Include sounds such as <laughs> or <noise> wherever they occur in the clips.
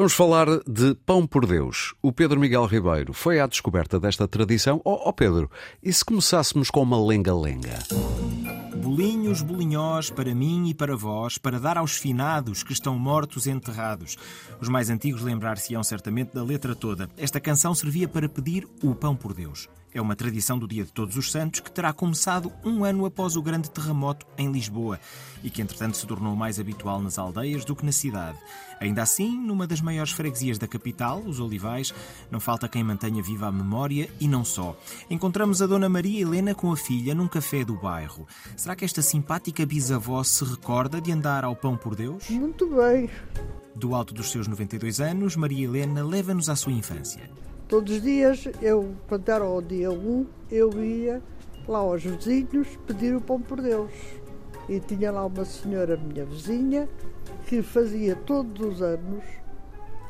Vamos falar de Pão por Deus. O Pedro Miguel Ribeiro foi à descoberta desta tradição. Ó oh, oh Pedro, e se começássemos com uma lenga-lenga? Bolinhos, bolinhós, para mim e para vós, para dar aos finados que estão mortos enterrados. Os mais antigos lembrar-se-ão certamente da letra toda. Esta canção servia para pedir o pão por Deus. É uma tradição do Dia de Todos os Santos que terá começado um ano após o grande terremoto em Lisboa e que, entretanto, se tornou mais habitual nas aldeias do que na cidade. Ainda assim, numa das maiores freguesias da capital, os Olivais, não falta quem mantenha viva a memória e não só. Encontramos a Dona Maria Helena com a filha num café do bairro. Será que esta simpática bisavó se recorda de andar ao pão por Deus? Muito bem. Do alto dos seus 92 anos, Maria Helena leva-nos à sua infância. Todos os dias, eu, quando era o dia 1, eu ia lá aos vizinhos pedir o pão por Deus. E tinha lá uma senhora, minha vizinha, que fazia todos os anos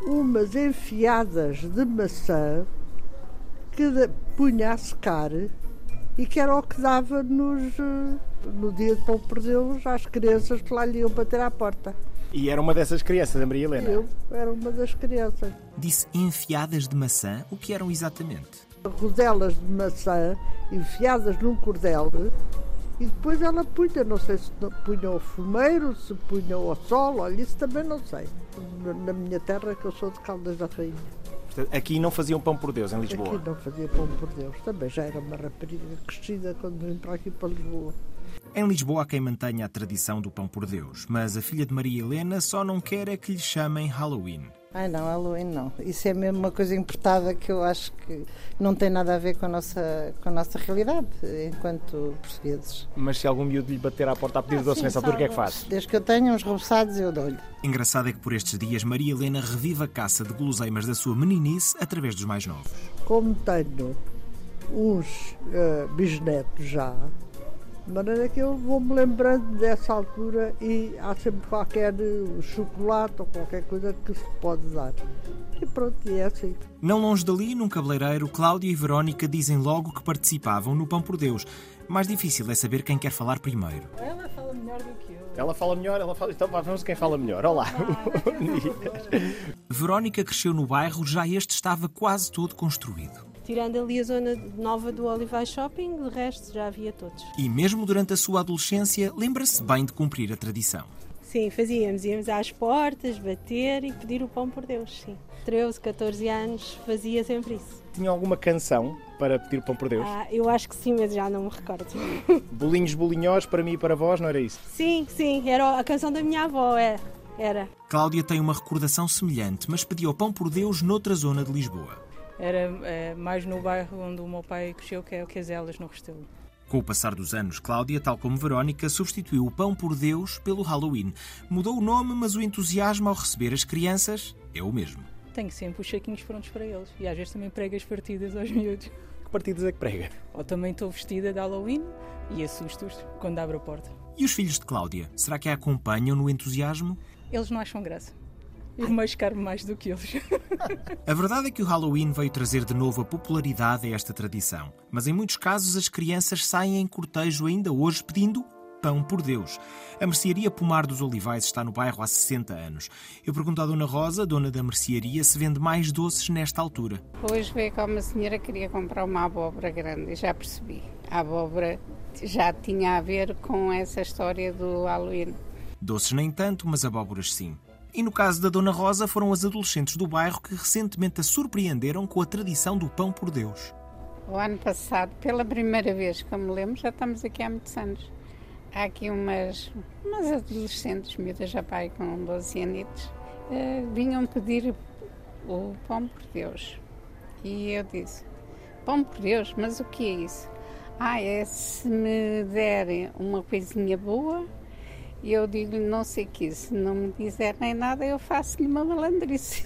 umas enfiadas de maçã que punha a secar e que era o que dava nos, eh, no dia de pão por Deus às crianças que lá lhe iam bater à porta. E era uma dessas crianças, a Maria Helena? Eu era uma das crianças. Disse enfiadas de maçã. O que eram exatamente? Rodelas de maçã enfiadas num cordel e depois ela punha, não sei se punha ao fumeiro, se punha ao sol, olha, isso também não sei. Na minha terra, que eu sou de Caldas da Rainha. Aqui não faziam pão por Deus, em Lisboa? Aqui não fazia pão por Deus. Também já era uma rapariga crescida quando vim para aqui para Lisboa. Em Lisboa há quem mantenha a tradição do pão por Deus, mas a filha de Maria Helena só não quer é que lhe chamem Halloween. Ai não, Halloween não. Isso é mesmo uma coisa importada que eu acho que não tem nada a ver com a nossa, com a nossa realidade enquanto portugueses. Mas se algum miúdo lhe bater à porta a pedir ah, doce nessa altura, o que é que faz? Desde que eu tenha uns reboçados, eu dou-lhe. Engraçado é que por estes dias Maria Helena revive a caça de guloseimas da sua meninice através dos mais novos. Como tenho uns uh, bisnetos já, de maneira que eu vou-me lembrando dessa altura e há sempre qualquer chocolate ou qualquer coisa que se pode dar. E pronto, e é assim. Não longe dali, num cabeleireiro, Cláudia e Verónica dizem logo que participavam no Pão por Deus. Mais difícil é saber quem quer falar primeiro. Ela fala melhor do que eu. Ela fala melhor, ela fala. Então vamos quem fala melhor. Olá. <laughs> Verónica cresceu no bairro, já este estava quase todo construído. Tirando ali a zona nova do Olivais Shopping, de resto já havia todos. E mesmo durante a sua adolescência, lembra-se bem de cumprir a tradição. Sim, fazíamos. Íamos às portas, bater e pedir o pão por Deus, sim. 13, 14 anos, fazia sempre isso. Tinha alguma canção para pedir o pão por Deus? Ah, eu acho que sim, mas já não me recordo. <laughs> Bolinhos, bolinhós, para mim e para vós, não era isso? Sim, sim, era a canção da minha avó, é. Era. Cláudia tem uma recordação semelhante, mas pediu o pão por Deus noutra zona de Lisboa era é, mais no bairro onde o meu pai cresceu, que é o Queselas, no Restelo. Com o passar dos anos, Cláudia, tal como Verónica, substituiu o pão por Deus pelo Halloween. Mudou o nome, mas o entusiasmo ao receber as crianças é o mesmo. Tenho sempre os saquinhos prontos para eles. E às vezes também prego as partidas aos miúdos. Que partidas é que prega? Ou também estou vestida de Halloween e assusto-os quando abro a porta. E os filhos de Cláudia? Será que a acompanham no entusiasmo? Eles não acham graça. Eu mais caro mais do que eles. <laughs> A verdade é que o Halloween veio trazer de novo a popularidade a esta tradição. Mas em muitos casos as crianças saem em cortejo ainda hoje pedindo pão por Deus. A mercearia Pomar dos Olivais está no bairro há 60 anos. Eu pergunto à Dona Rosa, dona da mercearia, se vende mais doces nesta altura. Hoje veio cá uma senhora que queria comprar uma abóbora grande, já percebi. A abóbora já tinha a ver com essa história do Halloween. Doces nem tanto, mas abóboras sim. E no caso da Dona Rosa, foram as adolescentes do bairro que recentemente a surpreenderam com a tradição do pão por Deus. O ano passado, pela primeira vez que eu me lembro, já estamos aqui há muitos anos. Há aqui umas, umas adolescentes, miúdas já pai com 12 anos, uh, vinham pedir o pão por Deus. E eu disse: Pão por Deus, mas o que é isso? Ah, é se me derem uma coisinha boa e eu digo-lhe não sei o que, se não me disser nem nada, eu faço-lhe uma malandrice.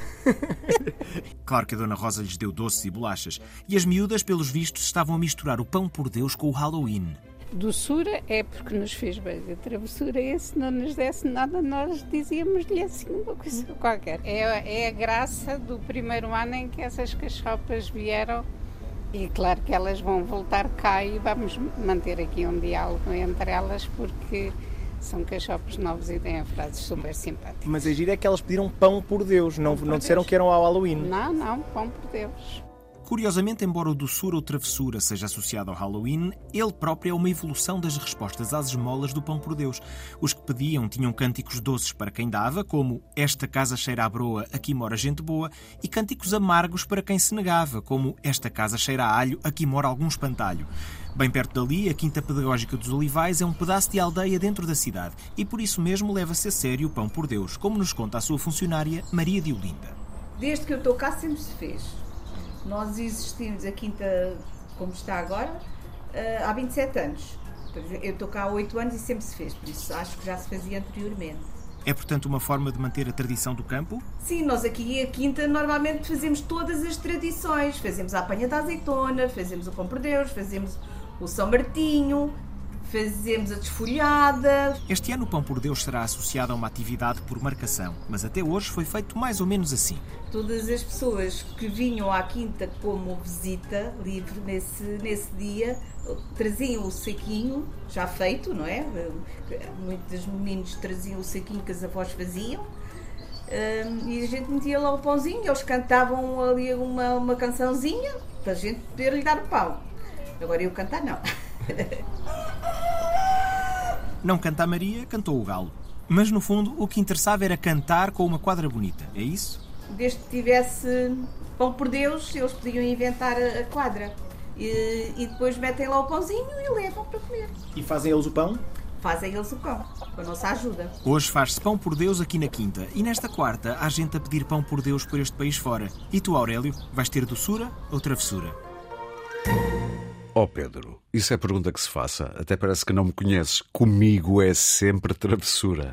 <laughs> claro que a Dona Rosa lhes deu doces e bolachas. E as miúdas, pelos vistos, estavam a misturar o pão por Deus com o Halloween. Doçura é porque nos fez bem. A travessura é se não nos desse nada, nós dizíamos-lhe assim uma coisa <laughs> qualquer. É, é a graça do primeiro ano em que essas cachopas vieram e claro que elas vão voltar cá e vamos manter aqui um diálogo entre elas porque São cachopos novos e têm frases super simpáticas. Mas a gira é que elas pediram pão por Deus, não, não disseram Deus. que eram ao Halloween. Não, não, pão por Deus. Curiosamente, embora o doçura ou travessura seja associado ao Halloween, ele próprio é uma evolução das respostas às esmolas do pão por Deus. Os que pediam tinham cânticos doces para quem dava, como Esta casa cheira a broa, aqui mora gente boa, e cânticos amargos para quem se negava, como Esta casa cheira a alho, aqui mora algum espantalho. Bem perto dali, a Quinta Pedagógica dos Olivais é um pedaço de aldeia dentro da cidade e por isso mesmo leva-se a sério o pão por Deus, como nos conta a sua funcionária Maria de Olinda. Desde que eu estou cá sempre se fez. Nós existimos a quinta como está agora eh, há 27 anos. Eu estou cá há 8 anos e sempre se fez, por isso acho que já se fazia anteriormente. É, portanto, uma forma de manter a tradição do campo? Sim, nós aqui a quinta normalmente fazemos todas as tradições. Fazemos a apanha da azeitona, fazemos o pão por Deus, fazemos o São Martinho, fazemos a desfolhada. Este ano o Pão por Deus será associado a uma atividade por marcação, mas até hoje foi feito mais ou menos assim. Todas as pessoas que vinham à quinta como visita livre nesse, nesse dia traziam o saquinho já feito, não é? Muitos meninos traziam o saquinho que as avós faziam. Hum, e a gente metia lá o pãozinho, eles cantavam ali uma, uma cançãozinha para a gente poder lhe dar o pão. Agora eu cantar não. <laughs> Não canta a Maria, cantou o galo. Mas no fundo o que interessava era cantar com uma quadra bonita, é isso? Desde que tivesse pão por Deus, eles podiam inventar a quadra. E, e depois metem lá o pãozinho e levam para comer. E fazem eles o pão? Fazem eles o pão, com a nossa ajuda. Hoje faz-se pão por Deus aqui na Quinta e nesta quarta há gente a pedir pão por Deus por este país fora. E tu, Aurélio, vais ter doçura ou travessura? Ó Pedro, isso é pergunta que se faça. Até parece que não me conheces. Comigo é sempre travessura.